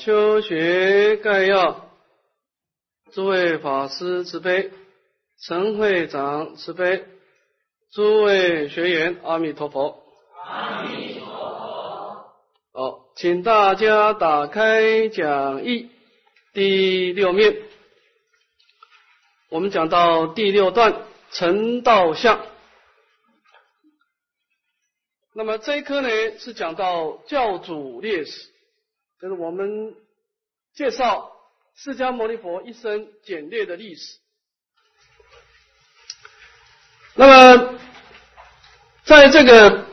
修学概要，诸位法师慈悲，陈会长慈悲，诸位学员阿弥陀佛。阿弥陀佛。好，请大家打开讲义第六面，我们讲到第六段成道相。那么这一课呢是讲到教主烈史，就是我们介绍释迦牟尼佛一生简略的历史。那么在这个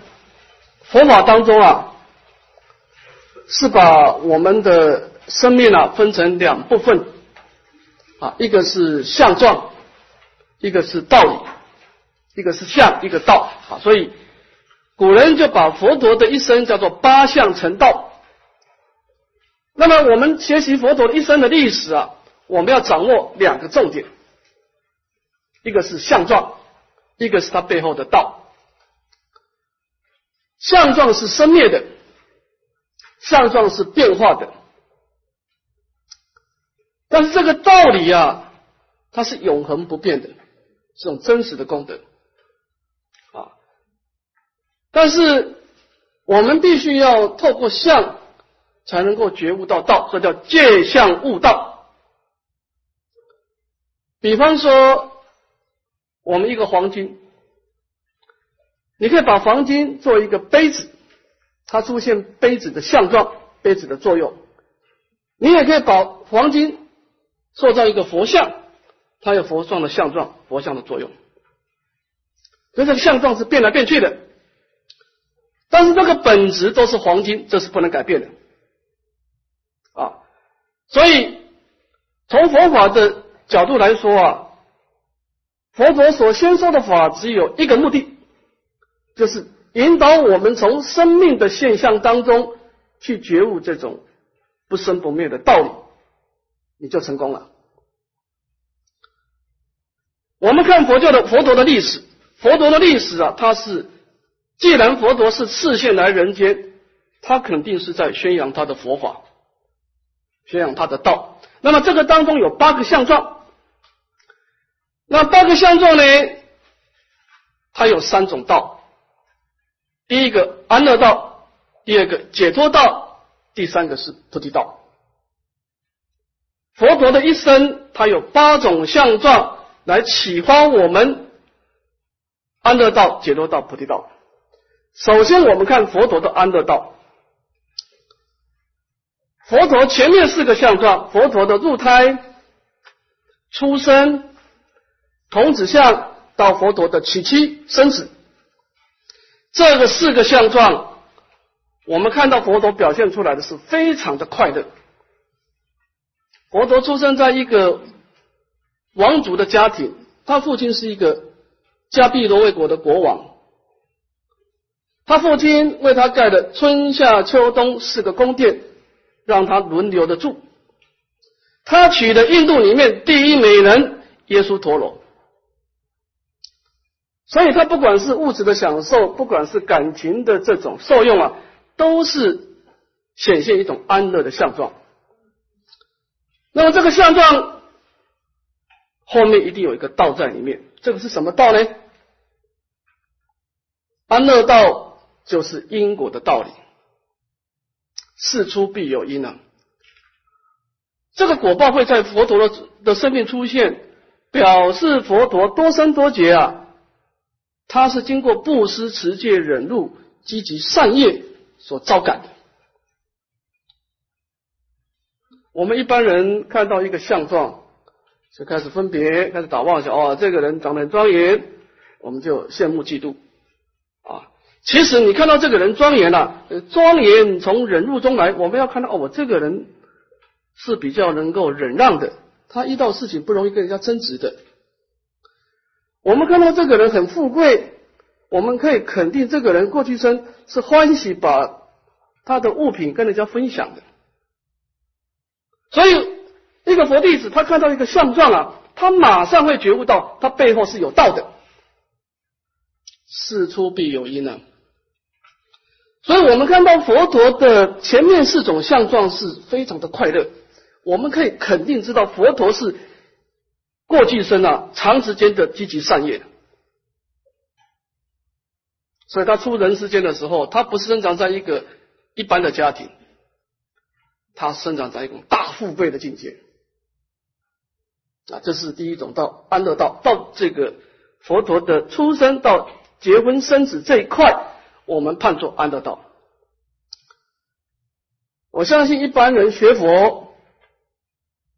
佛法当中啊，是把我们的生命啊分成两部分啊，一个是相状，一个是道理，一个是相，一个道啊，所以。古人就把佛陀的一生叫做八相成道。那么我们学习佛陀一生的历史啊，我们要掌握两个重点，一个是相状，一个是它背后的道。相状是生灭的，相状是变化的，但是这个道理啊，它是永恒不变的，这种真实的功德啊。但是我们必须要透过相，才能够觉悟到道，这叫借相悟道。比方说，我们一个黄金，你可以把黄金做一个杯子，它出现杯子的相状，杯子的作用；你也可以把黄金塑造一个佛像，它有佛像的相状，佛像的作用。所以这个相状是变来变去的。但是这个本质都是黄金，这是不能改变的啊！所以从佛法的角度来说啊，佛陀所先说的法只有一个目的，就是引导我们从生命的现象当中去觉悟这种不生不灭的道理，你就成功了。我们看佛教的佛陀的历史，佛陀的历史啊，它是。既然佛陀是次现来人间，他肯定是在宣扬他的佛法，宣扬他的道。那么这个当中有八个相状，那八个相状呢，它有三种道：第一个安乐道，第二个解脱道，第三个是菩提道。佛陀的一生，他有八种相状来启发我们安乐道、解脱道、菩提道。首先，我们看佛陀的安乐道。佛陀前面四个相状：佛陀的入胎、出生、童子相，到佛陀的娶妻生子，这个四个相状，我们看到佛陀表现出来的是非常的快乐。佛陀出生在一个王族的家庭，他父亲是一个迦毗罗卫国的国王。他父亲为他盖的春夏秋冬四个宫殿，让他轮流的住。他娶的印度里面第一美人耶稣陀罗，所以他不管是物质的享受，不管是感情的这种受用啊，都是显现一种安乐的相状。那么这个相状后面一定有一个道在里面，这个是什么道呢？安乐道。就是因果的道理，事出必有因啊。这个果报会在佛陀的的生命出现，表示佛陀多生多劫啊，他是经过布施、持戒、忍辱、积极善业所招感的。我们一般人看到一个相状，就开始分别，开始打妄想哦，这个人长得很庄严，我们就羡慕嫉妒。其实你看到这个人庄严了，庄严从忍辱中来。我们要看到哦，我这个人是比较能够忍让的，他遇到事情不容易跟人家争执的。我们看到这个人很富贵，我们可以肯定这个人过去生是欢喜把他的物品跟人家分享的。所以，一个佛弟子他看到一个相状啊，他马上会觉悟到他背后是有道的，事出必有因啊。所以我们看到佛陀的前面四种相状是非常的快乐，我们可以肯定知道佛陀是过去生啊长时间的积极善业，所以他出人世间的时候，他不是生长在一个一般的家庭，他生长在一种大富贵的境界。啊，这是第一种道安乐道，到这个佛陀的出生到结婚生子这一块。我们判作安乐道。我相信一般人学佛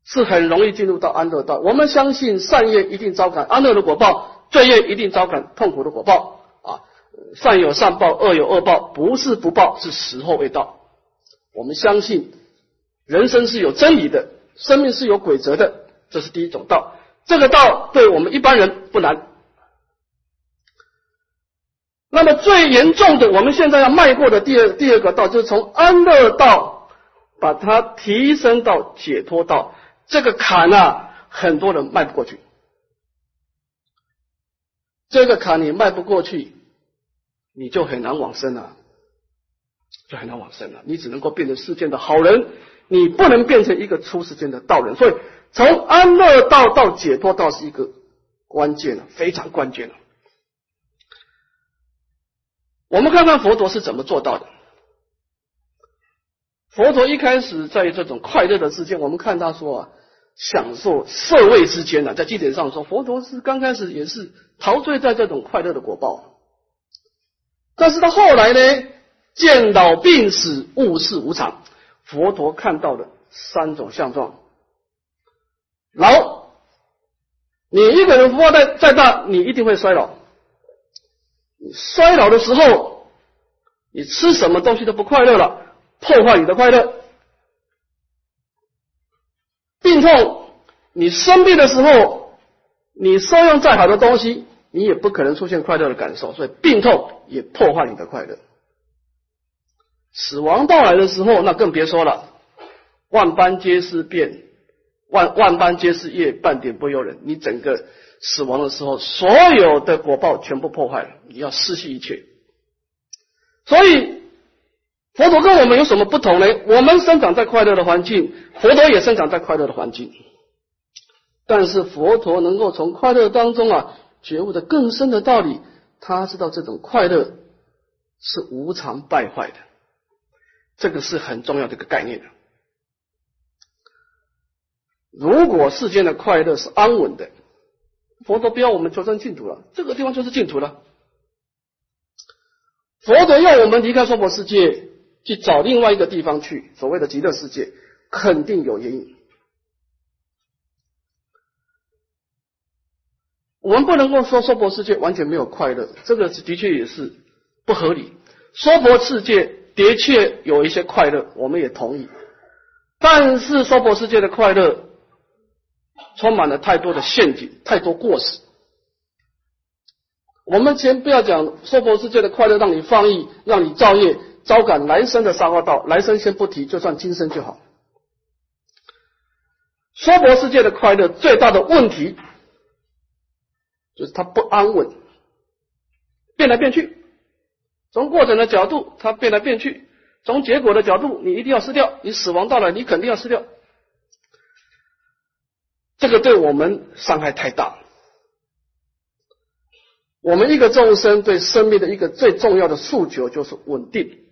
是很容易进入到安乐道。我们相信善业一定招感安乐的果报，罪业一定招感痛苦的果报啊。善有善报，恶有恶报，不是不报，是时候未到。我们相信人生是有真理的，生命是有规则的，这是第一种道。这个道对我们一般人不难。那么最严重的，我们现在要迈过的第二第二个道，就是从安乐道把它提升到解脱道。这个坎啊，很多人迈不过去。这个坎你迈不过去，你就很难往生了，就很难往生了。你只能够变成世间的好人，你不能变成一个出世间的道人。所以，从安乐道到解脱道是一个关键了，非常关键了。我们看看佛陀是怎么做到的。佛陀一开始在这种快乐的世界，我们看他说啊，享受色味之间呢，在经典上说，佛陀是刚开始也是陶醉在这种快乐的果报。但是到后来呢，见老病死，物事无常，佛陀看到的三种相状：老，你一个人福报再再大，你一定会衰老。衰老的时候，你吃什么东西都不快乐了，破坏你的快乐。病痛，你生病的时候，你收用再好的东西，你也不可能出现快乐的感受，所以病痛也破坏你的快乐。死亡到来的时候，那更别说了，万般皆是变，万万般皆是业，半点不由人，你整个。死亡的时候，所有的果报全部破坏了，你要失去一切。所以，佛陀跟我们有什么不同呢？我们生长在快乐的环境，佛陀也生长在快乐的环境。但是，佛陀能够从快乐当中啊觉悟的更深的道理，他知道这种快乐是无常败坏的，这个是很重要的一个概念的。如果世间的快乐是安稳的。佛陀不要我们求生净土了，这个地方就是净土了。佛陀要我们离开娑婆世界，去找另外一个地方去，所谓的极乐世界，肯定有原因。我们不能够说娑婆世界完全没有快乐，这个的确也是不合理。娑婆世界的确有一些快乐，我们也同意。但是娑婆世界的快乐。充满了太多的陷阱，太多过失。我们先不要讲娑婆世界的快乐，让你放逸，让你造业，招感来生的三恶道。来生先不提，就算今生就好。娑婆世界的快乐最大的问题，就是它不安稳，变来变去。从过程的角度，它变来变去；从结果的角度，你一定要失掉。你死亡到了，你肯定要失掉。这个对我们伤害太大。我们一个众生对生命的一个最重要的诉求就是稳定。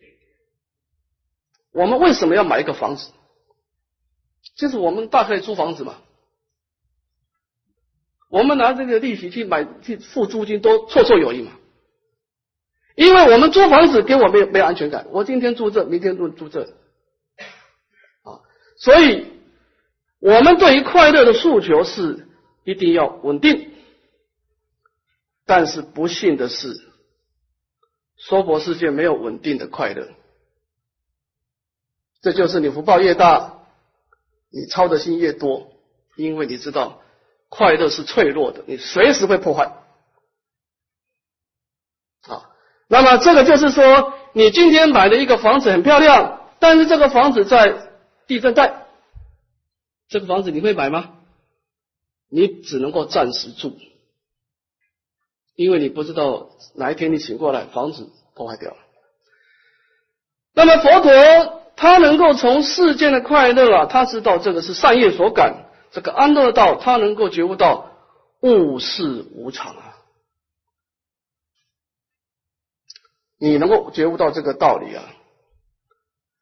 我们为什么要买一个房子？就是我们大可以租房子嘛。我们拿这个利息去买去付租金都绰绰有余嘛。因为我们租房子给我没有没有安全感。我今天住这，明天住住这，啊，所以。我们对于快乐的诉求是一定要稳定，但是不幸的是，娑婆世界没有稳定的快乐。这就是你福报越大，你操的心越多，因为你知道快乐是脆弱的，你随时会破坏。啊，那么这个就是说，你今天买的一个房子很漂亮，但是这个房子在地震带。这个房子你会买吗？你只能够暂时住，因为你不知道哪一天你醒过来，房子破坏掉了。那么佛陀他能够从世间的快乐啊，他知道这个是善业所感，这个安乐道，他能够觉悟到物事无常啊。你能够觉悟到这个道理啊，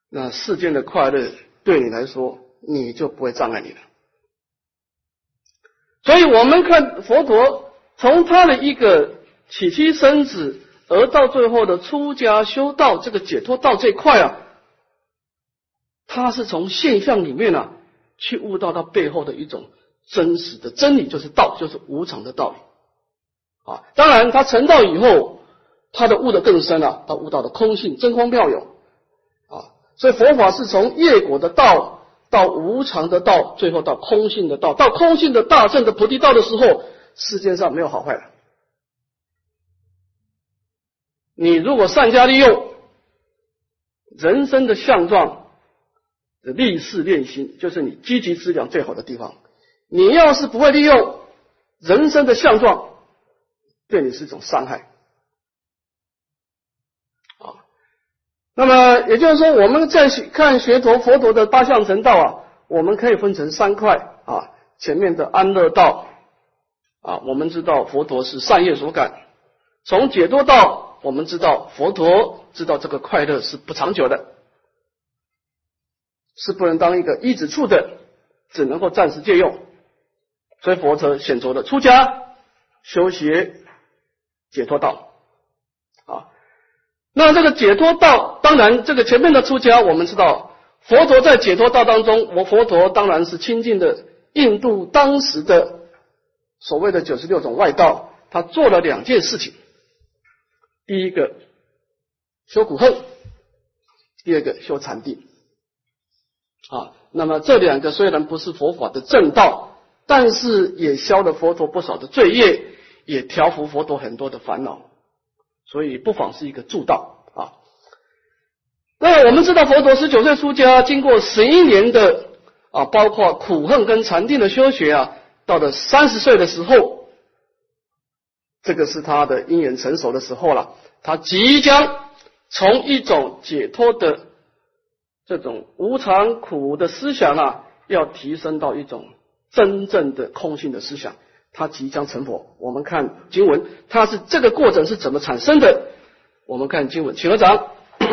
那世间的快乐对你来说，你就不会障碍你了。所以我们看佛陀从他的一个起居生子，而到最后的出家修道，这个解脱道这块啊，他是从现象里面呢去悟到他背后的一种真实的真理，就是道，就是无常的道理啊。当然，他成道以后。他的悟的更深了，他悟到的空性真空妙有啊，所以佛法是从业果的道到无常的道，最后到空性的道，到空性的大圣的菩提道的时候，世界上没有好坏了。你如果善加利用人生的相状的立事练心，就是你积极资粮最好的地方。你要是不会利用人生的相状，对你是一种伤害。那么也就是说，我们在看学陀佛陀的八相成道啊，我们可以分成三块啊。前面的安乐道啊，我们知道佛陀是善业所感；从解脱道，我们知道佛陀知道这个快乐是不长久的，是不能当一个一指处的，只能够暂时借用。所以佛陀选择了出家修学解脱道。那这个解脱道，当然这个前面的出家，我们知道佛陀在解脱道当中，我佛陀当然是亲近的印度当时的所谓的九十六种外道，他做了两件事情：第一个修苦恨，第二个修禅定。啊，那么这两个虽然不是佛法的正道，但是也消了佛陀不少的罪业，也调伏佛陀很多的烦恼。所以不妨是一个助道啊。那我们知道佛陀十九岁出家，经过十一年的啊，包括苦恨跟禅定的修学啊，到了三十岁的时候，这个是他的因缘成熟的时候了。他即将从一种解脱的这种无常苦的思想啊，要提升到一种真正的空性的思想。他即将成佛。我们看经文，它是这个过程是怎么产生的？我们看经文，请合掌。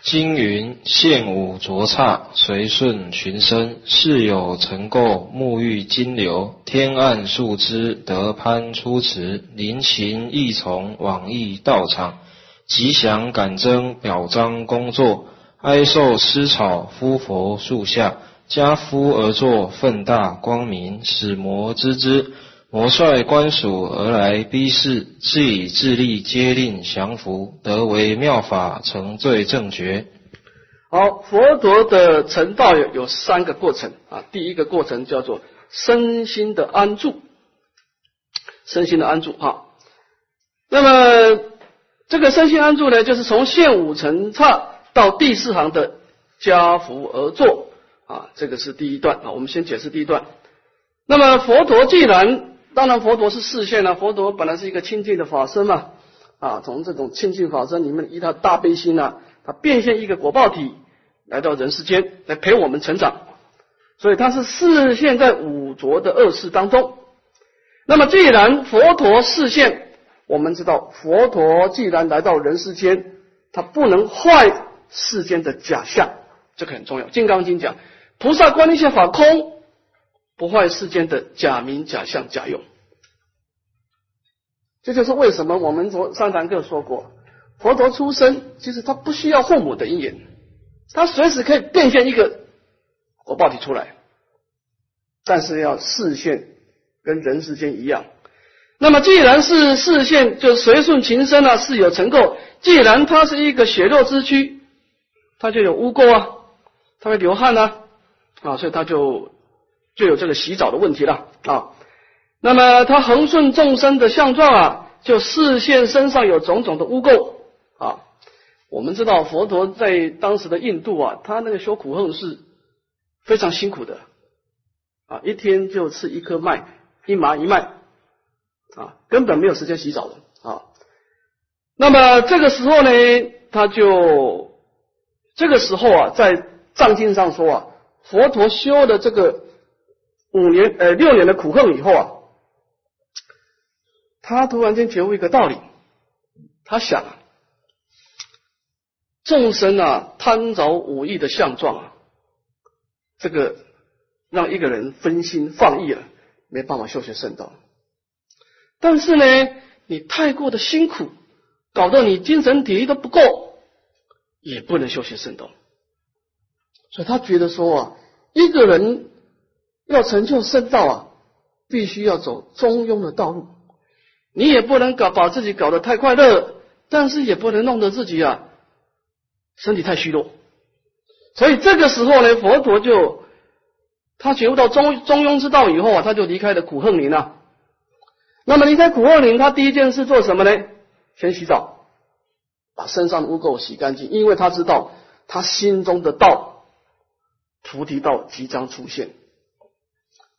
经云：现五浊刹，随顺群生，世有成垢，沐浴金流，天暗树枝，得攀出池，临禽异从，往诣道场，吉祥感征，表彰工作，哀受施草，夫佛树下。家夫而坐，奋大光明，使魔知之。魔率官属而来逼视，是以自力皆令降服，得为妙法，成罪正觉。好，佛陀的成道有三个过程啊。第一个过程叫做身心的安住，身心的安住哈。那么这个身心安住呢，就是从现五层刹到第四行的家福而坐。啊，这个是第一段啊，我们先解释第一段。那么佛陀既然，当然佛陀是视现了，佛陀本来是一个清净的法身嘛，啊，从这种清净法身里面依他大悲心呢，他变现一个果报体来到人世间来陪我们成长，所以他是视现在五浊的恶世当中。那么既然佛陀视现，我们知道佛陀既然来到人世间，他不能坏世间的假象，这个很重要。《金刚经》讲。菩萨观一切法空，不坏世间的假名、假相、假用。这就是为什么我们昨上堂课说过，佛陀出生其实他不需要父母的因缘，他随时可以变现一个果报体出来，但是要视现跟人世间一样。那么既然是视现，就随顺情生啊，是有成垢。既然他是一个血肉之躯，他就有污垢啊，他会流汗啊。啊，所以他就就有这个洗澡的问题了啊。那么他恒顺众生的相状啊，就视现身上有种种的污垢啊。我们知道佛陀在当时的印度啊，他那个修苦恨是非常辛苦的啊，一天就吃一颗麦，一麻一麦啊，根本没有时间洗澡的啊。那么这个时候呢，他就这个时候啊，在藏经上说啊，佛陀修的这个五年呃六年的苦恨以后啊，他突然间觉悟一个道理，他想，众生啊贪着五欲的相状啊，这个让一个人分心放逸了，没办法修学圣道。但是呢，你太过的辛苦，搞得你精神体力都不够，也不能修行圣道。所以他觉得说啊，一个人要成就圣道啊，必须要走中庸的道路。你也不能搞把自己搞得太快乐，但是也不能弄得自己啊身体太虚弱。所以这个时候呢，佛陀就他觉悟到中中庸之道以后啊，他就离开了苦恨林啊。那么离开苦恨林，他第一件事做什么呢？先洗澡，把身上的污垢洗干净，因为他知道他心中的道菩提道即将出现，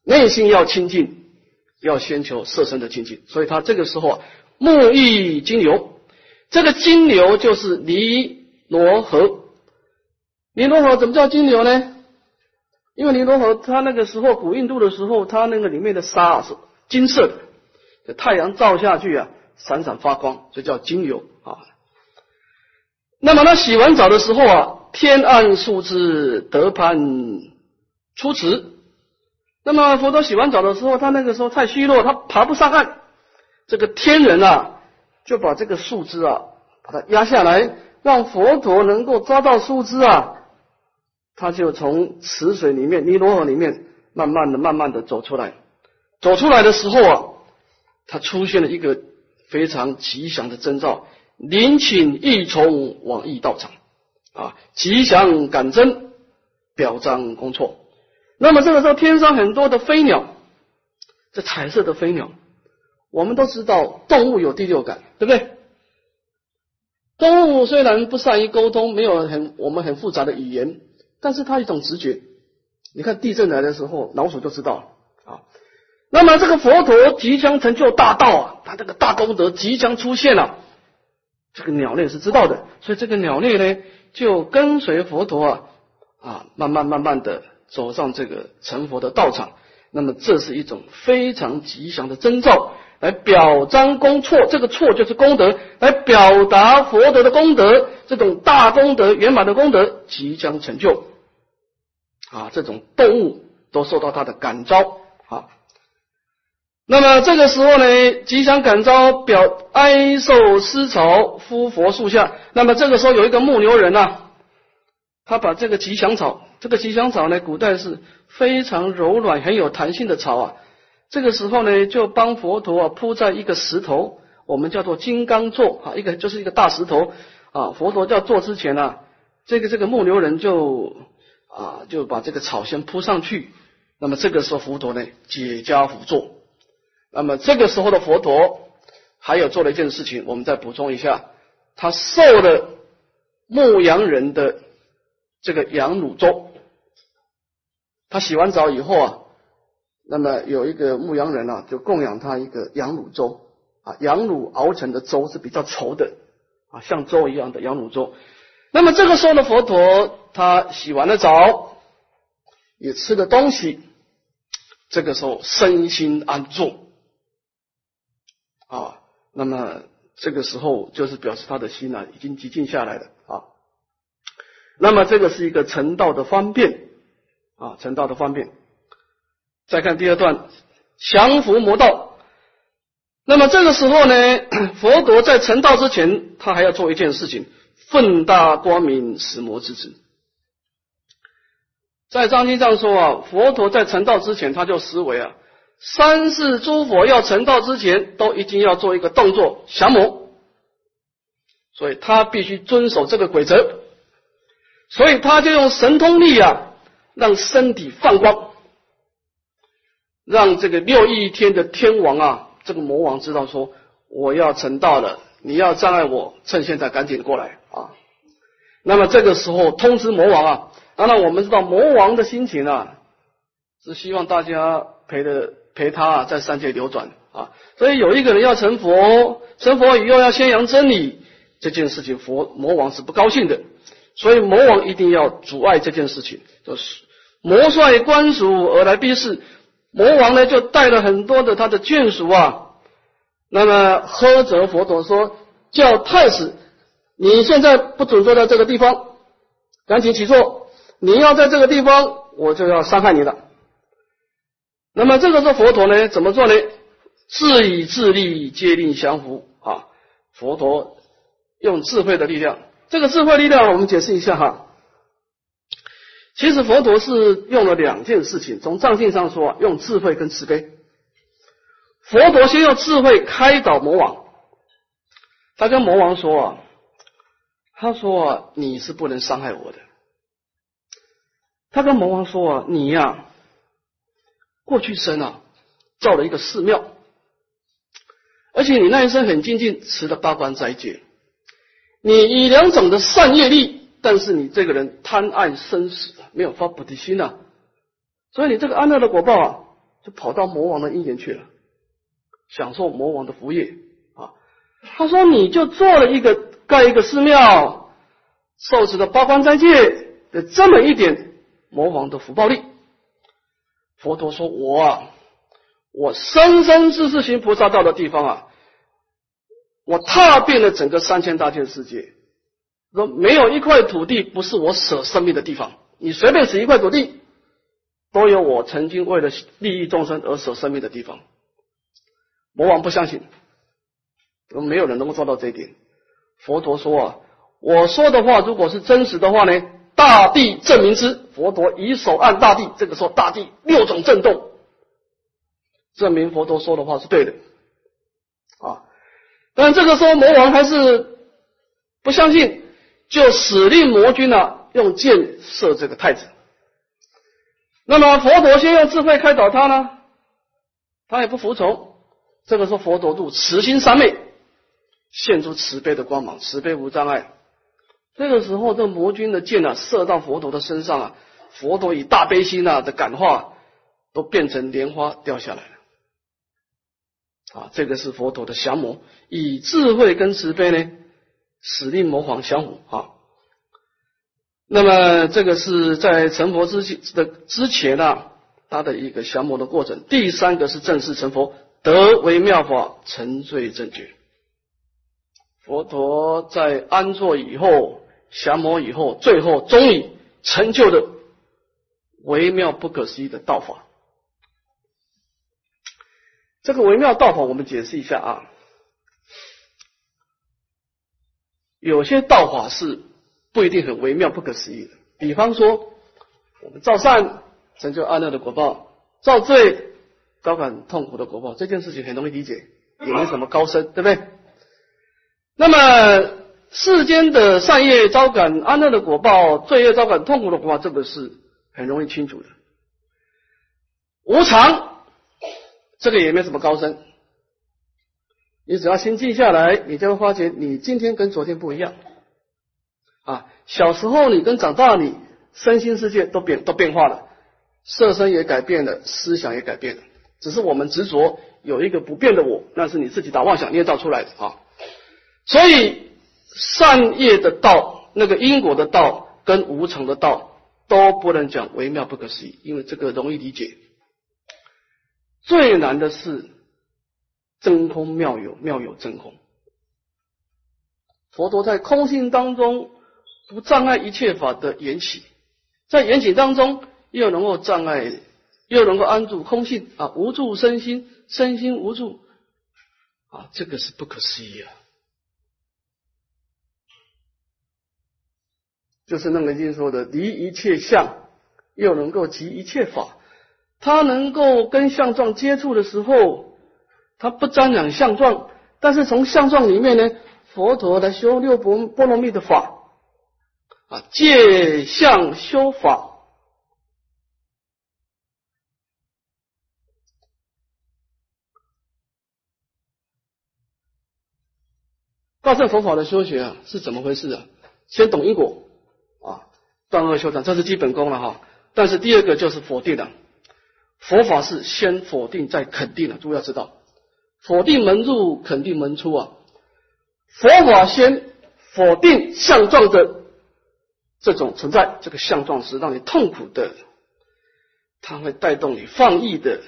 内心要清净，要先求色身的清净，所以他这个时候啊，沐浴金牛，这个金牛就是尼罗河。尼罗河怎么叫金牛呢？因为尼罗河它那个时候古印度的时候，它那个里面的沙是金色的。太阳照下去啊，闪闪发光，这叫金牛啊。那么他洗完澡的时候啊，天暗树枝得攀出池。那么佛陀洗完澡的时候，他那个时候太虚弱，他爬不上岸。这个天人啊，就把这个树枝啊，把它压下来，让佛陀能够抓到树枝啊，他就从池水里面、尼罗河里面，慢慢的、慢慢的走出来。走出来的时候啊。他出现了一个非常吉祥的征兆，临请一从往诣道场啊，吉祥感征，表彰功错。那么这个时候，天上很多的飞鸟，这彩色的飞鸟，我们都知道动物有第六感，对不对？动物虽然不善于沟通，没有很我们很复杂的语言，但是它一种直觉。你看地震来的时候，老鼠就知道了啊。那么这个佛陀即将成就大道啊，他这个大功德即将出现了，这个鸟类是知道的，所以这个鸟类呢就跟随佛陀啊啊，慢慢慢慢的走上这个成佛的道场。那么这是一种非常吉祥的征兆，来表彰功错，这个错就是功德，来表达佛德的功德，这种大功德圆满的功德即将成就啊，这种动物都受到他的感召啊。那么这个时候呢，吉祥感召表哀受思草敷佛树下。那么这个时候有一个牧牛人呐，他把这个吉祥草，这个吉祥草呢，古代是非常柔软、很有弹性的草啊。这个时候呢，就帮佛陀啊铺在一个石头，我们叫做金刚座啊，一个就是一个大石头啊。佛陀要坐之前呢，这个这个牧牛人就啊就把这个草先铺上去。那么这个时候佛陀呢解家辅坐。那么这个时候的佛陀还有做了一件事情，我们再补充一下，他受了牧羊人的这个羊乳粥。他洗完澡以后啊，那么有一个牧羊人啊，就供养他一个羊乳粥啊，羊乳熬成的粥是比较稠的啊，像粥一样的羊乳粥。那么这个时候的佛陀，他洗完了澡，也吃了东西，这个时候身心安住。啊，那么这个时候就是表示他的心呢已经极静下来了啊。那么这个是一个成道的方便啊，成道的方便。再看第二段，降伏魔道。那么这个时候呢，佛陀在成道之前，他还要做一件事情，奋大光明，使魔之子。在章经上说啊，佛陀在成道之前，他就思维啊。三世诸佛要成道之前，都一定要做一个动作降魔，所以他必须遵守这个规则，所以他就用神通力啊，让身体放光，让这个六亿天的天王啊，这个魔王知道说我要成道了，你要障碍我，趁现在赶紧过来啊！那么这个时候通知魔王啊，当然我们知道魔王的心情啊，是希望大家陪着。陪他，在三界流转啊，所以有一个人要成佛，成佛以后要宣扬真理，这件事情佛魔王是不高兴的，所以魔王一定要阻碍这件事情，就是魔率官属而来逼事。魔王呢就带了很多的他的眷属啊，那么呵责佛陀说，叫太子，你现在不准坐在这个地方，赶紧起坐，你要在这个地方，我就要伤害你了。那么这个时候佛陀呢怎么做呢？自以自利，皆令降服啊！佛陀用智慧的力量，这个智慧力量我们解释一下哈。其实佛陀是用了两件事情，从藏经上说，用智慧跟慈悲。佛陀先用智慧开导魔王，他跟魔王说啊，他说啊，你是不能伤害我的。他跟魔王说啊，你呀，过去生啊，造了一个寺庙。而且你那一生很精进，持了八关斋戒，你以两种的善业力，但是你这个人贪爱生死，没有发菩提心呐，所以你这个安乐的果报啊，就跑到魔王的因缘去了，享受魔王的福业啊。他说你就做了一个盖一个寺庙，受持了八关斋戒的这么一点魔王的福报力。佛陀说我啊。我生生世世行菩萨道的地方啊，我踏遍了整个三千大千世界，说没有一块土地不是我舍生命的地方。你随便指一块土地，都有我曾经为了利益众生而舍生命的地方。魔王不相信，没有人能够做到这一点。佛陀说啊，我说的话如果是真实的话呢，大地证明之。佛陀以手按大地，这个时候大地六种震动。证明佛陀说的话是对的啊！但这个时候魔王还是不相信，就使令魔君呢用箭射这个太子。那么佛陀先用智慧开导他呢，他也不服从。这个时候佛陀度慈心三昧，现出慈悲的光芒，慈悲无障碍。这个时候这魔君的箭呢射到佛陀的身上啊，佛陀以大悲心啊的感化，都变成莲花掉下来了。啊，这个是佛陀的降魔，以智慧跟慈悲呢，使令魔皇降服啊。那么这个是在成佛之的之前呢，他的一个降魔的过程。第三个是正式成佛，得为妙法，沉醉正觉。佛陀在安坐以后，降魔以后，最后终于成就的微妙不可思议的道法。这个微妙道法，我们解释一下啊。有些道法是不一定很微妙、不可思议的。比方说，我们造善成就安乐的果报，造罪高感痛苦的果报，这件事情很容易理解，也没什么高深，对不对？那么世间的善业招感安乐的果报，罪业招感痛苦的果报，这个是很容易清楚的。无常。这个也没什么高深，你只要心静下来，你就会发觉你今天跟昨天不一样啊。小时候你跟长大你身心世界都变都变化了，色身也改变了，思想也改变了。只是我们执着有一个不变的我，那是你自己打妄想捏造出来的啊。所以善业的道、那个因果的道跟无常的道都不能讲微妙不可思议，因为这个容易理解。最难的是真空妙有，妙有真空。佛陀在空性当中不障碍一切法的缘起，在缘起当中又能够障碍，又能够安住空性啊，无助身心，身心无助啊，这个是不可思议啊！就是楞严经说的离一切相，又能够集一切法。他能够跟相状接触的时候，他不沾染相状，但是从相状里面呢，佛陀来修六波波罗蜜的法啊，借相修法。大乘佛法的修学啊，是怎么回事啊？先懂因果，断恶修善，这是基本功了哈。但是第二个就是否定的。佛法是先否定再肯定的，诸位要知道，否定门入，肯定门出啊。佛法先否定相状的这种存在，这个相状是让你痛苦的，它会带动你放逸的，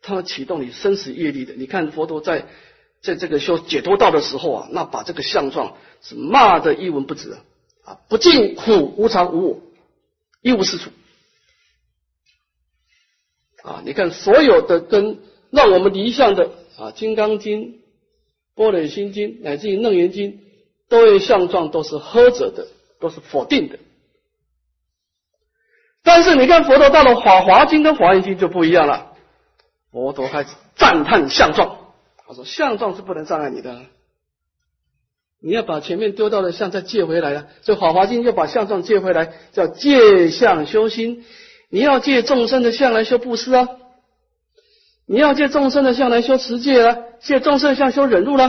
它会启动你生死业力的。你看佛陀在在这个修解脱道的时候啊，那把这个相状是骂的一文不值，啊不净苦无常无我，一无是处啊。你看所有的跟让我们离相的啊，《金刚经》。《般若心经》乃至于《楞严经》，都有相状，都是呵责的，都是否定的。但是你看佛陀到了《法华经》跟《华严经》就不一样了，佛陀开始赞叹相状，他说相状是不能障碍你的，你要把前面丢掉的相再借回来啊。所以《法华经》又把相状借回来，叫借相修心，你要借众生的相来修布施啊。你要借众生的相来修持戒了，借众生的相修忍辱了，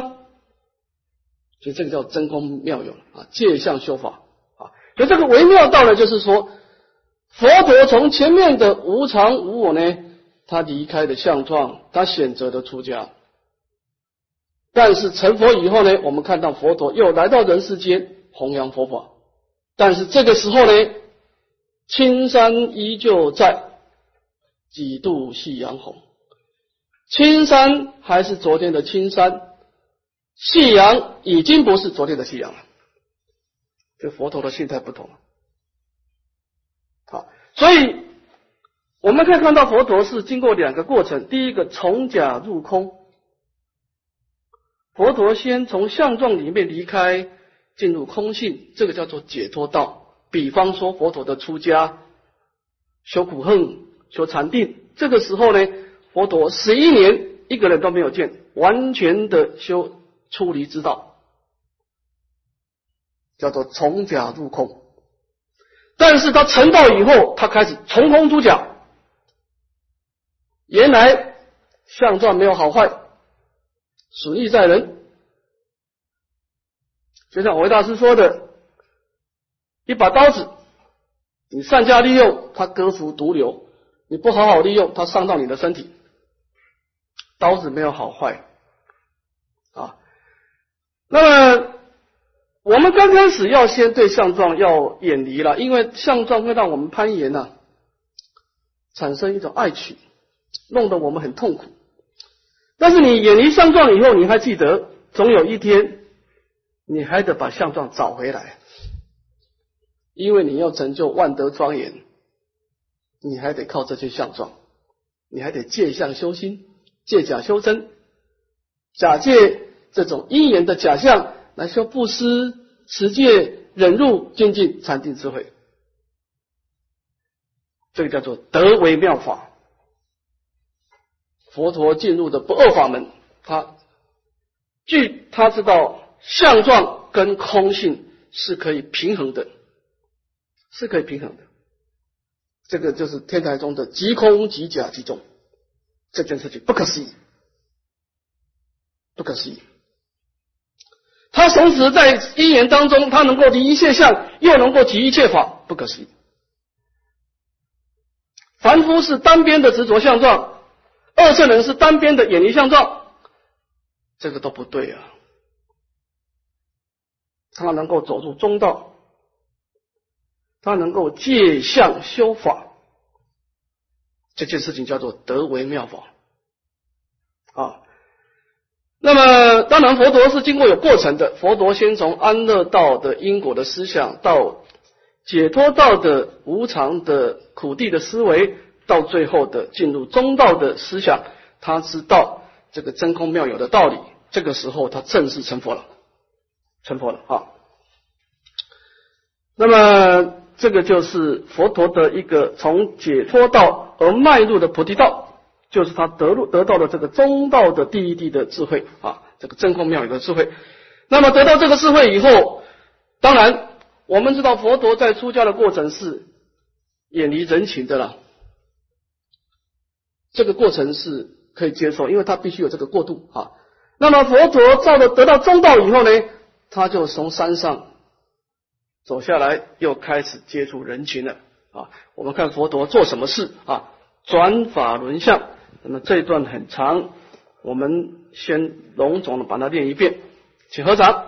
所以这个叫真空妙用啊，借相修法啊。所以这个微妙道呢，就是说，佛陀从前面的无常无我呢，他离开的相状，他选择的出家。但是成佛以后呢，我们看到佛陀又来到人世间弘扬佛法，但是这个时候呢，青山依旧在，几度夕阳红。青山还是昨天的青山，夕阳已经不是昨天的夕阳了。这佛陀的心态不同了。好，所以我们可以看到佛陀是经过两个过程。第一个从假入空，佛陀先从相状里面离开，进入空性，这个叫做解脱道。比方说佛陀的出家，修苦恨，修禅定，这个时候呢。佛陀十一年一个人都没有见，完全的修出离之道，叫做从假入空。但是他成道以后，他开始从空出假。原来相状没有好坏，损益在人。就像韦大师说的，一把刀子，你善加利用，它割除毒瘤；你不好好利用，它伤到你的身体。刀子没有好坏啊，那么我们刚开始要先对相状要远离了，因为相状会让我们攀岩呐，产生一种爱取，弄得我们很痛苦。但是你远离相状以后，你还记得，总有一天你还得把相状找回来，因为你要成就万德庄严，你还得靠这些相状，你还得借相修心。借假修真，假借这种因缘的假象来修布施、持戒、忍辱、精进、禅定、智慧，这个叫做德为妙法。佛陀进入的不二法门，他据他知道相状跟空性是可以平衡的，是可以平衡的。这个就是天台中的即空即假即中。这件事情不可思议，不可思议。他同时在因缘当中，他能够离一切相，又能够集一切法，不可思议。凡夫是单边的执着相状，二圣人是单边的眼离相照，这个都不对啊。他能够走入中道，他能够借相修法。这件事情叫做德为妙法啊。那么，当然，佛陀是经过有过程的。佛陀先从安乐道的因果的思想，到解脱道的无常的苦地的思维，到最后的进入中道的思想，他知道这个真空妙有的道理。这个时候，他正式成佛了，成佛了啊。那么，这个就是佛陀的一个从解脱道。而迈入的菩提道，就是他得入得到了这个中道的第一地的智慧啊，这个真空妙有的智慧。那么得到这个智慧以后，当然我们知道佛陀在出家的过程是远离人情的了，这个过程是可以接受，因为他必须有这个过渡啊。那么佛陀照着得到中道以后呢，他就从山上走下来，又开始接触人群了。啊，我们看佛陀做什么事啊？转法轮相。那么这一段很长，我们先笼统的把它念一遍，请合掌。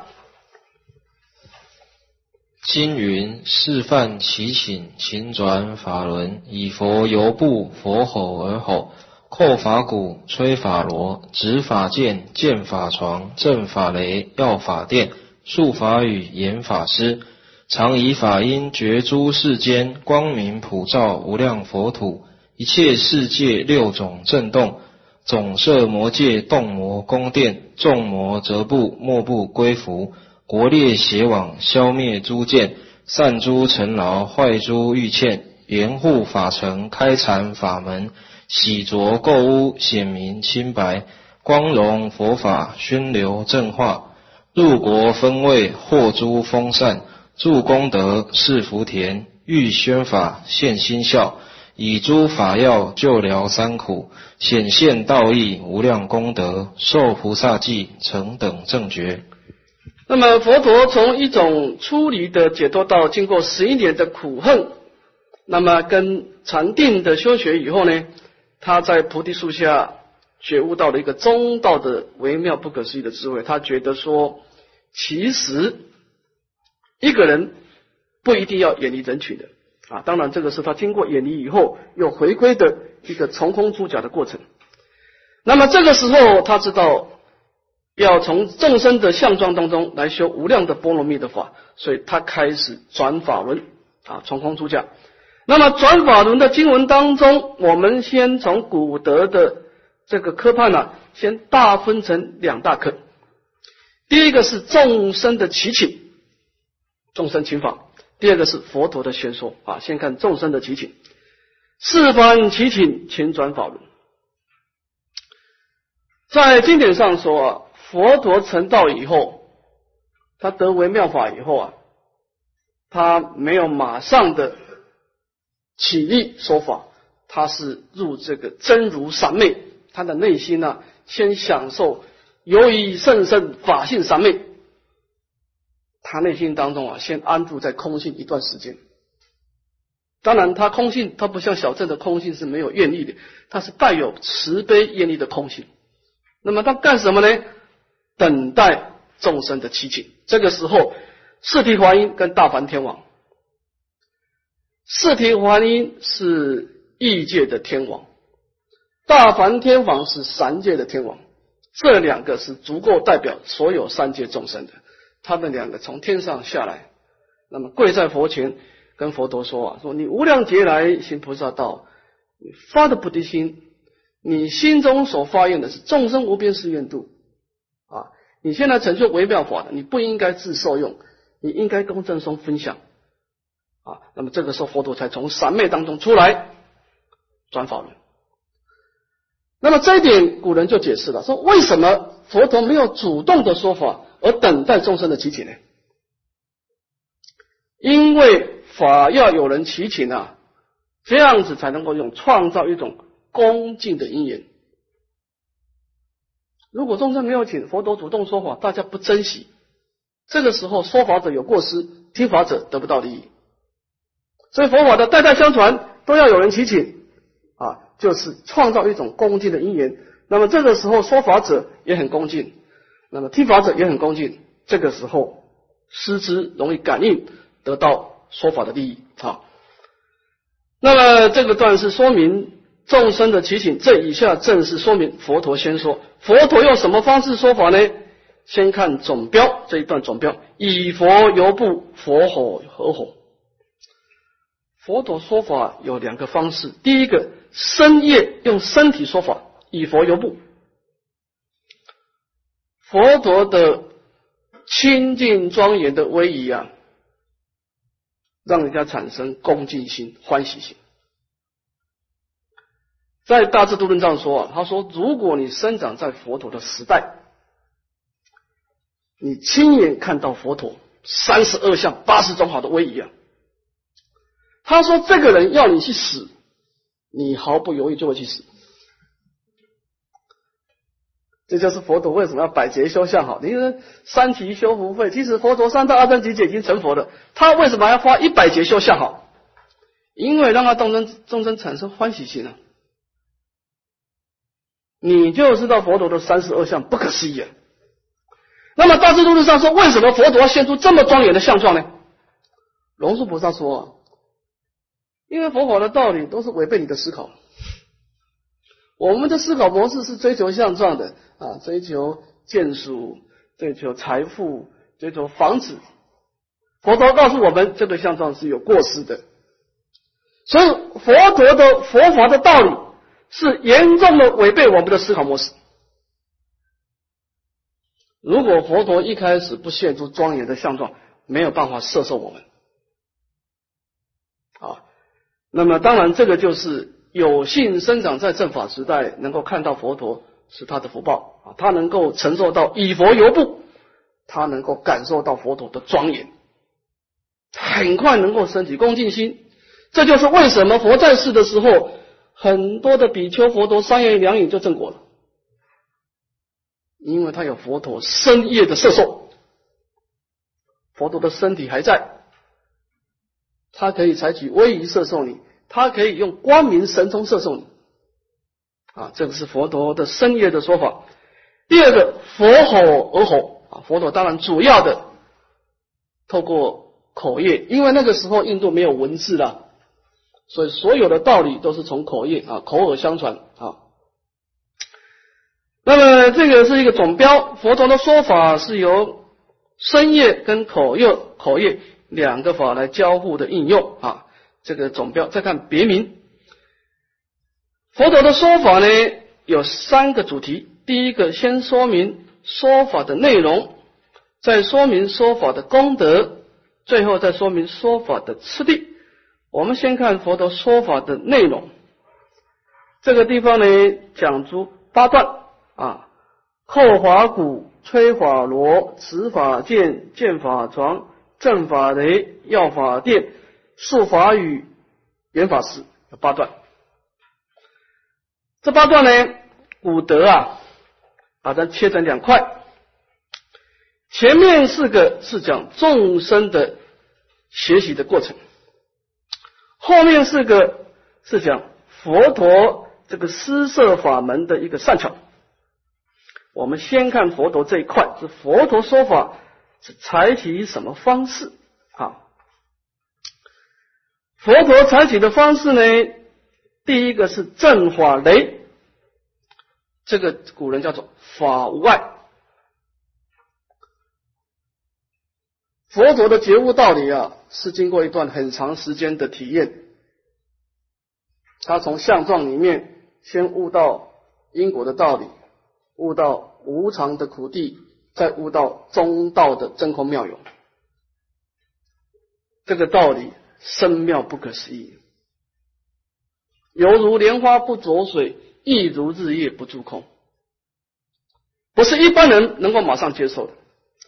经云：示范其请，勤转法轮，以佛犹不，佛吼而吼，叩法鼓，吹法螺，指法剑，剑法床，正法雷，耀法电，述法语，言法师，常以法音觉诸世间，光明普照无量佛土，一切世界六种震动，总摄魔界动魔宫殿，众魔则不莫不归服。国列邪网，消灭诸见，散诸尘劳，坏诸欲欠，严护法城，开阐法门，洗浊垢污，显明清白，光荣佛法，熏流正化，入国分位，获诸风善，助功德，是福田，欲宣法，现心孝，以诸法药救疗三苦，显现道义，无量功德，受菩萨记，成等正觉。那么佛陀从一种出离的解脱到经过十一年的苦恨，那么跟禅定的修学以后呢，他在菩提树下觉悟到了一个中道的微妙不可思议的智慧。他觉得说，其实一个人不一定要远离人群的啊。当然，这个是他经过远离以后又回归的一个从空出假的过程。那么这个时候，他知道。要从众生的相状当中来修无量的波罗蜜的法，所以他开始转法轮啊，从空出家。那么转法轮的经文当中，我们先从古德的这个科判呢，先大分成两大科。第一个是众生的祈请，众生请法；第二个是佛陀的宣说啊。先看众生的祈请，四方祈请，请转法轮。在经典上说啊。佛陀成道以后，他得为妙法以后啊，他没有马上的起立说法，他是入这个真如三昧，他的内心呢，先享受由于甚深法性三昧，他内心当中啊，先安住在空性一段时间。当然，他空性，他不像小镇的空性是没有愿力的，他是带有慈悲愿力的空性。那么他干什么呢？等待众生的祈请，这个时候，四提华音跟大梵天王，四提华音是异界的天王，大梵天王是三界的天王，这两个是足够代表所有三界众生的。他们两个从天上下来，那么跪在佛前，跟佛陀说啊，说你无量劫来行菩萨道，你发的菩提心，你心中所发愿的是众生无边誓愿度。你现在成就微妙法的，你不应该自受用，你应该跟正松分享。啊，那么这个时候佛陀才从三昧当中出来转法轮。那么这一点古人就解释了，说为什么佛陀没有主动的说法，而等待众生的祈请呢？因为法要有人祈请啊，这样子才能够用创造一种恭敬的因缘。如果众生没有请佛陀主动说法，大家不珍惜，这个时候说法者有过失，听法者得不到利益。所以佛法的代代相传都要有人祈请啊，就是创造一种恭敬的因缘。那么这个时候说法者也很恭敬，那么听法者也很恭敬。这个时候师之容易感应得到说法的利益。好，那么这个段是说明。众生的提醒，这以下正是说明佛陀先说。佛陀用什么方式说法呢？先看总标这一段总标，以佛犹不，佛火合火？佛陀说法有两个方式，第一个深夜用身体说法，以佛犹不。佛陀的清净庄严的威仪啊，让人家产生恭敬心、欢喜心。在《大智度论》上说啊，他说：如果你生长在佛陀的时代，你亲眼看到佛陀三十二相八十种好的威仪啊，他说这个人要你去死，你毫不犹豫就会去死。这就是佛陀为什么要百劫修相好。你说三提修福慧，其实佛陀三大阿僧祇劫已经成佛了，他为什么还要花一百劫修相好？因为让他众生众生产生欢喜心啊。你就知道佛陀的三十二相不可思议。那么大智度论上说，为什么佛陀要现出这么庄严的相状呢？龙树菩萨说，因为佛法的道理都是违背你的思考。我们的思考模式是追求相状的啊，追求建树，追求财富，追求房子。佛陀告诉我们，这个相状是有过失的。所以佛陀的佛法的道理是严重的违背我们的思考模式。如果佛陀一开始不现出庄严的相状，没有办法摄受我们。啊，那么当然这个就是有幸生长在正法时代，能够看到佛陀是他的福报啊，他能够承受到以佛游步，他能够感受到佛陀的庄严，很快能够升起恭敬心。这就是为什么佛在世的时候，很多的比丘、佛陀三言两语就正果了，因为他有佛陀深夜的摄受，佛陀的身体还在，他可以采取威仪摄受你，他可以用光明神通摄受你，啊，这个是佛陀的深夜的说法。第二个，佛吼而吼啊，佛陀当然主要的透过口业，因为那个时候印度没有文字了。所以，所有的道理都是从口业啊，口耳相传啊。那么，这个是一个总标。佛陀的说法是由身业跟口业、口业两个法来交互的应用啊。这个总标，再看别名。佛陀的说法呢，有三个主题。第一个，先说明说法的内容，再说明说法的功德，最后再说明说法的次第。我们先看佛陀说法的内容，这个地方呢讲出八段啊：后法鼓、吹法螺、持法剑、剑法床、正法雷、药法电、术法语、圆法师，八段。这八段呢，古德啊，把它切成两块，前面四个是讲众生的学习的过程。后面四个是讲佛陀这个施设法门的一个善巧。我们先看佛陀这一块，是佛陀说法是采取什么方式啊？佛陀采取的方式呢？第一个是正法雷，这个古人叫做法外碍。佛陀的觉悟道理啊，是经过一段很长时间的体验。他从相状里面先悟到因果的道理，悟到无常的苦地，再悟到中道的真空妙有。这个道理深妙不可思议，犹如莲花不着水，亦如日月不住空，不是一般人能够马上接受的。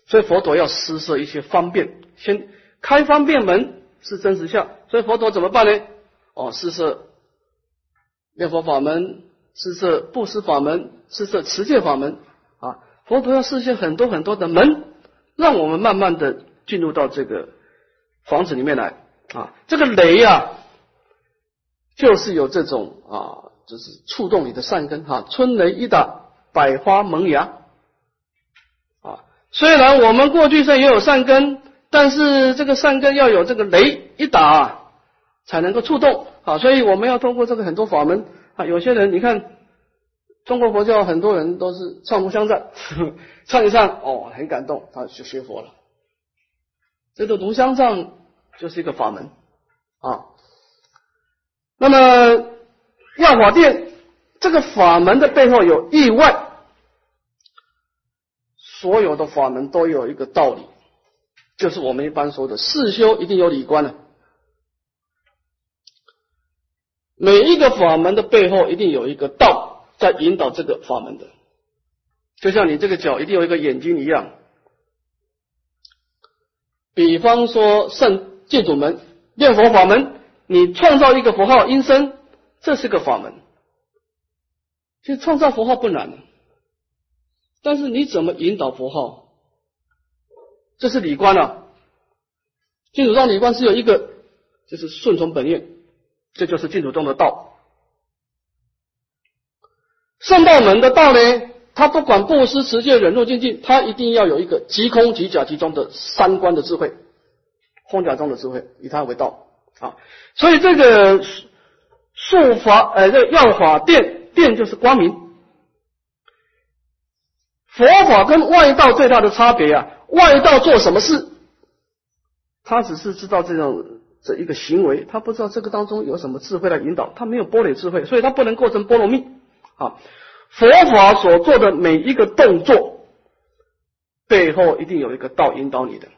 所以佛陀要施设一些方便，先开方便门是真实相。所以佛陀怎么办呢？哦，施设念佛法门，施设布施法门，施设持戒法门啊。佛陀要设些很多很多的门，让我们慢慢的进入到这个房子里面来啊。这个雷啊，就是有这种啊，就是触动你的善根哈。春雷一打，百花萌芽。虽然我们过去生也有善根，但是这个善根要有这个雷一打才能够触动啊，所以我们要通过这个很多法门啊。有些人你看，中国佛教很多人都是唱无相赞，唱一唱哦很感动，他就学佛了。这个读香藏就是一个法门啊。那么药法殿这个法门的背后有意外。所有的法门都有一个道理，就是我们一般说的四修一定有理观的。每一个法门的背后一定有一个道在引导这个法门的，就像你这个脚一定有一个眼睛一样。比方说圣净土门念佛法门，你创造一个佛号音声，这是个法门。其实创造佛号不难。但是你怎么引导佛号？这是理观啊。净土宗理观是有一个，就是顺从本愿，这就是净土宗的道。圣道门的道呢，他不管布施、持戒、忍辱、精进，他一定要有一个即空、即假、即中的三观的智慧。空假中的智慧，以他为道啊。所以这个术法，呃，这个药法殿，殿就是光明。佛法跟外道最大的差别啊，外道做什么事，他只是知道这种这一个行为，他不知道这个当中有什么智慧来引导，他没有波罗智慧，所以他不能构成波罗蜜啊。佛法所做的每一个动作背后一定有一个道引导你的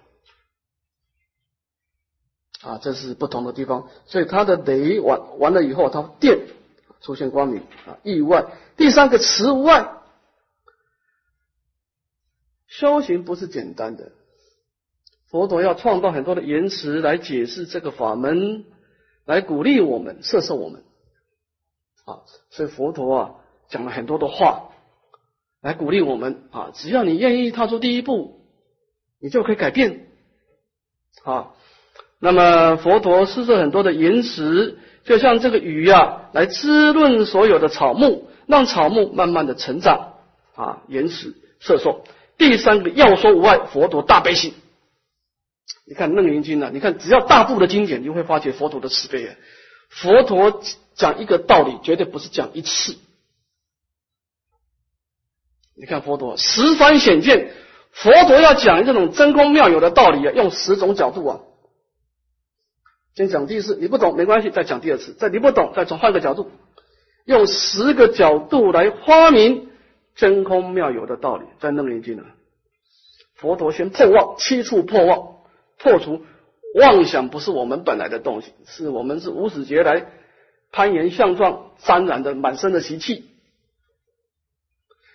啊，这是不同的地方。所以他的雷完完了以后，他电出现光明啊，意外。第三个词外，修行不是简单的，佛陀要创造很多的言辞来解释这个法门，来鼓励我们，摄受我们啊。所以佛陀啊。讲了很多的话来鼓励我们啊！只要你愿意踏出第一步，你就可以改变啊。那么佛陀施设很多的岩石，就像这个雨呀，来滋润所有的草木，让草木慢慢的成长啊。岩石摄受。第三个要说无碍，佛陀大悲心。你看《楞严经》呢，你看只要大部的经典，你会发觉佛陀的慈悲啊。佛陀讲一个道理，绝对不是讲一次。你看佛陀十番显见，佛陀要讲这种真空妙有的道理啊，用十种角度啊。先讲第一次，你不懂没关系，再讲第二次，再你不懂，再从换个角度，用十个角度来发明真空妙有的道理。在楞严经呢，佛陀先破妄，七处破妄，破除妄想不是我们本来的东西，是我们是无始劫来攀岩相状沾染的满身的习气。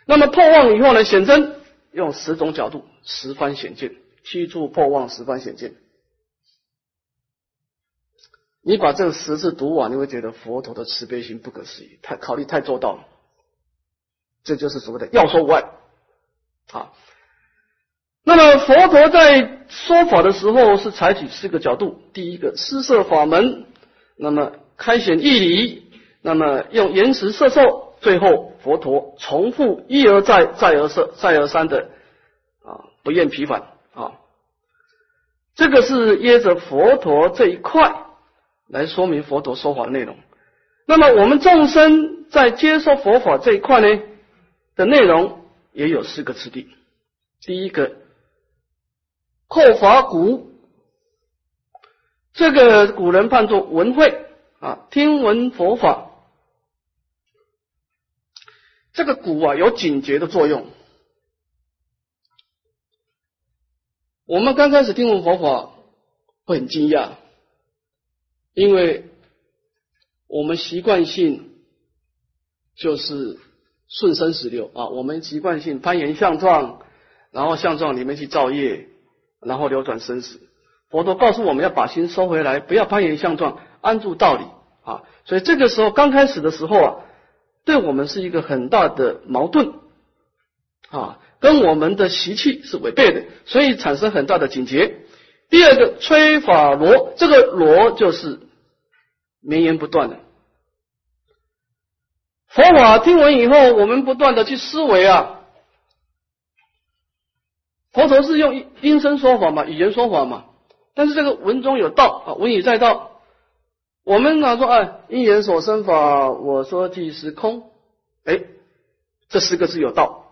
那么破妄以后呢？显真用十种角度，十番显见，七处破妄，十番显见。你把这十字读完，你会觉得佛陀的慈悲心不可思议，太考虑太周到了。这就是所谓的要说无碍啊。那么佛陀在说法的时候是采取四个角度：第一个施设法门，那么开显义理，那么用言辞摄受，最后。佛陀重复一而再、再而三、再而三的啊，不厌疲烦啊。这个是掖着佛陀这一块来说明佛陀说法的内容。那么我们众生在接受佛法这一块呢的内容也有四个次第。第一个，后法古，这个古人判作文会啊，听闻佛法。这个鼓啊有警觉的作用。我们刚开始听闻佛法会很惊讶，因为我们习惯性就是顺生死流啊，我们习惯性攀岩相状，然后相状里面去造业，然后流转生死。佛陀告诉我们要把心收回来，不要攀岩相状，安住道理啊。所以这个时候刚开始的时候啊。对我们是一个很大的矛盾啊，跟我们的习气是违背的，所以产生很大的警觉。第二个吹法罗，这个罗就是绵延不断的佛法听闻以后，我们不断的去思维啊。佛陀是用音声说法嘛，语言说法嘛，但是这个文中有道啊，文以载道。我们拿说，哎，因缘所生法，我说即是空。哎，这四个字有道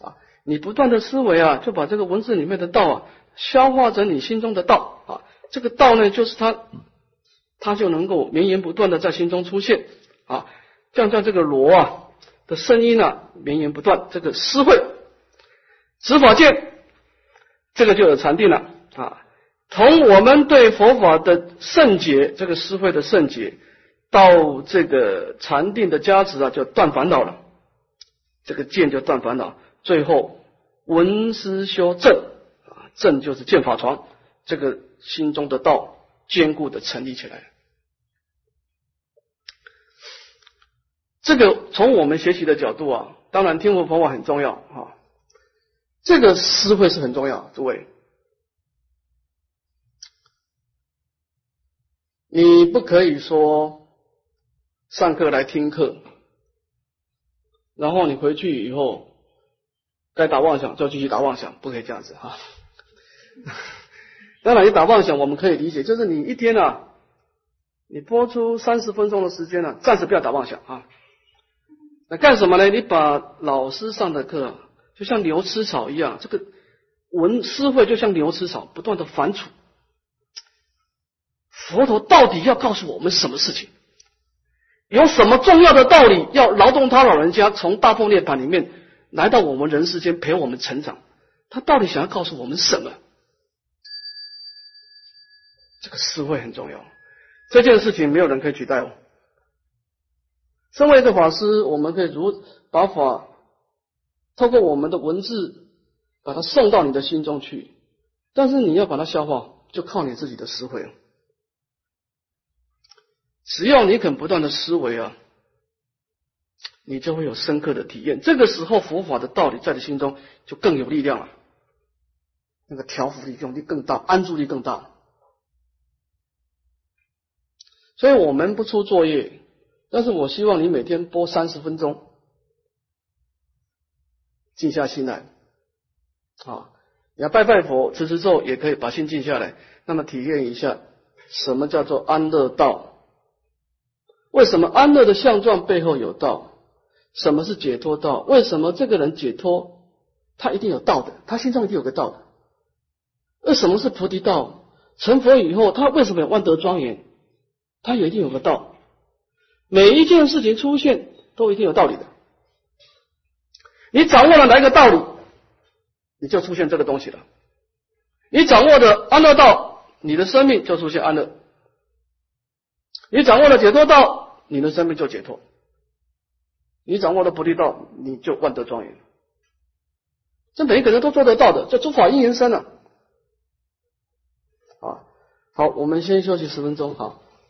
啊！你不断的思维啊，就把这个文字里面的道啊，消化成你心中的道啊。这个道呢，就是它，它就能够绵延不断的在心中出现啊。像像这个罗啊的声音啊，绵延不断。这个思慧执法界，这个就有禅定了啊。从我们对佛法的圣洁，这个思慧的圣洁，到这个禅定的加持啊，就断烦恼了。这个见就断烦恼，最后闻思修正啊，正就是见法床，这个心中的道坚固的成立起来。这个从我们学习的角度啊，当然听闻佛法很重要啊，这个思慧是很重要，诸位。你不可以说上课来听课，然后你回去以后该打妄想就继续打妄想，不可以这样子哈。当然，你打妄想我们可以理解，就是你一天啊，你播出三十分钟的时间呢，暂时不要打妄想啊。那干什么呢？你把老师上的课，就像牛吃草一样，这个闻思会就像牛吃草，不断的反刍。佛陀到底要告诉我们什么事情？有什么重要的道理要劳动他老人家从大破涅盘里面来到我们人世间陪我们成长？他到底想要告诉我们什么？这个思维很重要，这件事情没有人可以取代哦。身为一个法师，我们可以如把法透过我们的文字把它送到你的心中去，但是你要把它消化，就靠你自己的思维。只要你肯不断的思维啊，你就会有深刻的体验。这个时候，佛法的道理在你心中就更有力量了，那个调伏力、用力更大，安住力更大。所以我们不出作业，但是我希望你每天播三十分钟，静下心来啊！你要拜拜佛、持持咒，也可以把心静下来，那么体验一下什么叫做安乐道。为什么安乐的相状背后有道？什么是解脱道？为什么这个人解脱，他一定有道的，他心中一定有个道的。为什么是菩提道？成佛以后，他为什么有万德庄严？他也一定有个道。每一件事情出现都一定有道理的。你掌握了哪一个道理，你就出现这个东西了。你掌握的安乐道，你的生命就出现安乐。你掌握了解脱道，你的生命就解脱；你掌握了菩提道，你就万德庄严。这每一个人都做得到的，这诸法因缘生啊！啊，好，我们先休息十分钟，好。